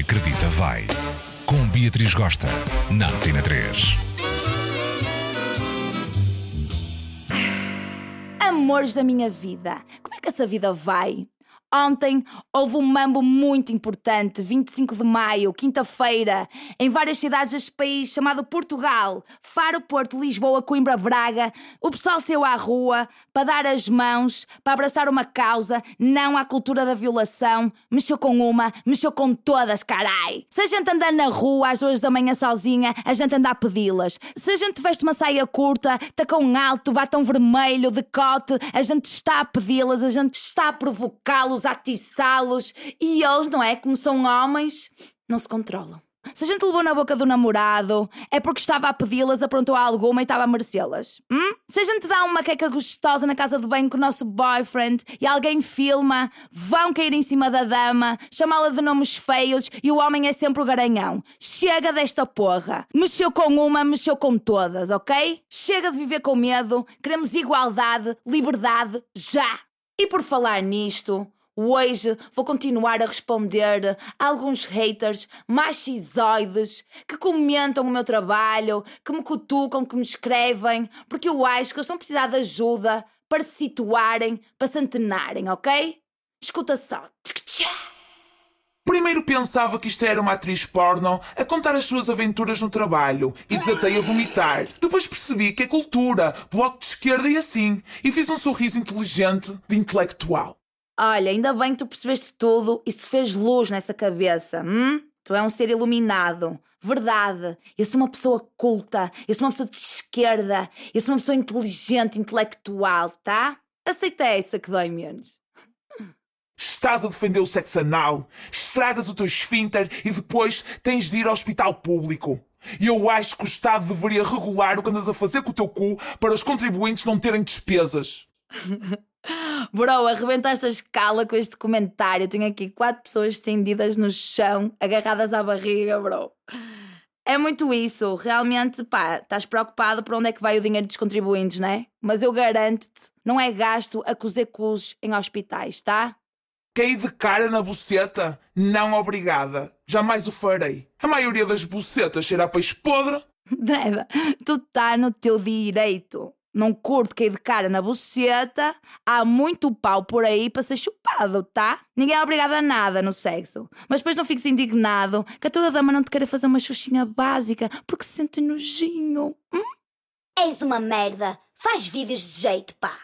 Acredita vai. Com Beatriz Gosta, na Antena 3. Amores da minha vida, como é que essa vida vai? Ontem houve um mambo muito importante, 25 de maio, quinta-feira, em várias cidades deste país, chamado Portugal. Faro, Porto, Lisboa, Coimbra, Braga. O pessoal saiu à rua para dar as mãos, para abraçar uma causa, não à cultura da violação. Mexeu com uma, mexeu com todas, carai. Se a gente andar na rua às duas da manhã sozinha, a gente anda a pedi-las. Se a gente veste uma saia curta, tacão alto, batom vermelho, decote, a gente está a pedi-las, a gente está a provocá-los, a atiçá-los e eles, não é? Como são homens, não se controlam. Se a gente levou na boca do namorado, é porque estava a pedi-las, aprontou alguma e estava a merecê-las. Hum? Se a gente dá uma queca gostosa na casa de banho com o nosso boyfriend e alguém filma, vão cair em cima da dama, chamá-la de nomes feios e o homem é sempre o garanhão. Chega desta porra. Mexeu com uma, mexeu com todas, ok? Chega de viver com medo. Queremos igualdade, liberdade, já. E por falar nisto, Hoje vou continuar a responder a alguns haters machizoides que comentam o meu trabalho, que me cutucam, que me escrevem, porque eu acho que eles estão precisar de ajuda para se situarem, para se antenarem, ok? Escuta só. Primeiro pensava que isto era uma atriz porno a contar as suas aventuras no trabalho e desatei a vomitar. Depois percebi que é cultura, bloco de esquerda e assim, e fiz um sorriso inteligente de intelectual. Olha, ainda bem que tu percebeste tudo e se fez luz nessa cabeça. Hum? Tu é um ser iluminado. Verdade. Eu sou uma pessoa culta. Eu sou uma pessoa de esquerda. Eu sou uma pessoa inteligente, intelectual, tá? Aceita essa que dói menos. Estás a defender o sexo anal, estragas o teu esfíncter e depois tens de ir ao hospital público. E eu acho que o Estado deveria regular o que andas a fazer com o teu cu para os contribuintes não terem despesas. Bro, arrebentaste a escala com este comentário. Tenho aqui quatro pessoas estendidas no chão, agarradas à barriga, bro. É muito isso. Realmente, pá, estás preocupado por onde é que vai o dinheiro dos contribuintes, né? Mas eu garanto-te, não é gasto a cozer cus em hospitais, tá? Caí de cara na buceta? Não obrigada. Jamais o farei. A maioria das bucetas cheira a peixe podre. Nada, tu tá no teu direito não curto cair de cara na buceta, há muito pau por aí para ser chupado, tá? Ninguém é obrigado a nada no sexo. Mas depois não fiques indignado que a toda dama não te queira fazer uma xuxinha básica porque se sente nojinho. Hum? És uma merda. Faz vídeos de jeito, pá.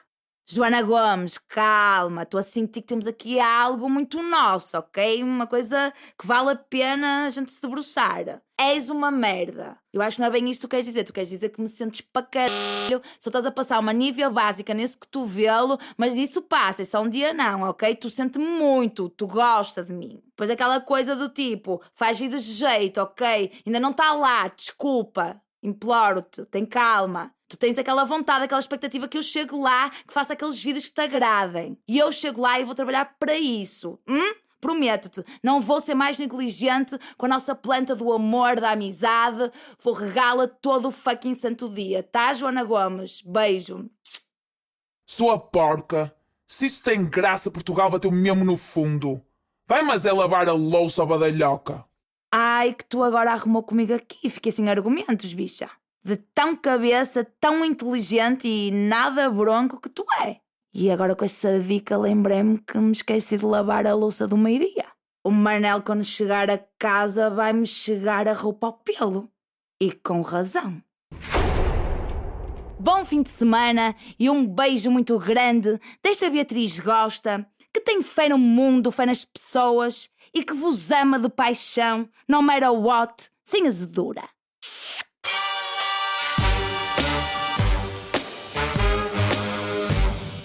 Joana Gomes, calma, estou a sentir que temos aqui algo muito nosso, ok? Uma coisa que vale a pena a gente se debruçar. És uma merda. Eu acho que não é bem isto que tu queres dizer. Tu queres dizer que me sentes para caralho, só estás a passar uma nível básica nesse cotovelo, mas isso passa, é só um dia não, ok? Tu sentes muito, tu gosta de mim. Pois aquela coisa do tipo, faz vídeos de jeito, ok? Ainda não está lá, desculpa. Imploro-te, tem calma. Tu tens aquela vontade, aquela expectativa que eu chego lá, que faça aqueles vídeos que te agradem. E eu chego lá e vou trabalhar para isso. Hum? Prometo-te, não vou ser mais negligente com a nossa planta do amor, da amizade. Vou regá-la todo o fucking santo dia, tá, Joana Gomes? Beijo. Sua porca. Se isso tem graça, Portugal bateu mesmo no fundo. Vai, mas é lavar a louça badalhoca. Ai, que tu agora arrumou comigo aqui. Fiquei sem argumentos, bicha de tão cabeça, tão inteligente e nada bronco que tu é. E agora com essa dica lembrei-me que me esqueci de lavar a louça do meio-dia. O Manel, quando chegar a casa, vai-me chegar a roupa ao pelo. E com razão. Bom fim de semana e um beijo muito grande desta Beatriz Gosta, que tem fé no mundo, fé nas pessoas e que vos ama de paixão, no matter what, sem azedura.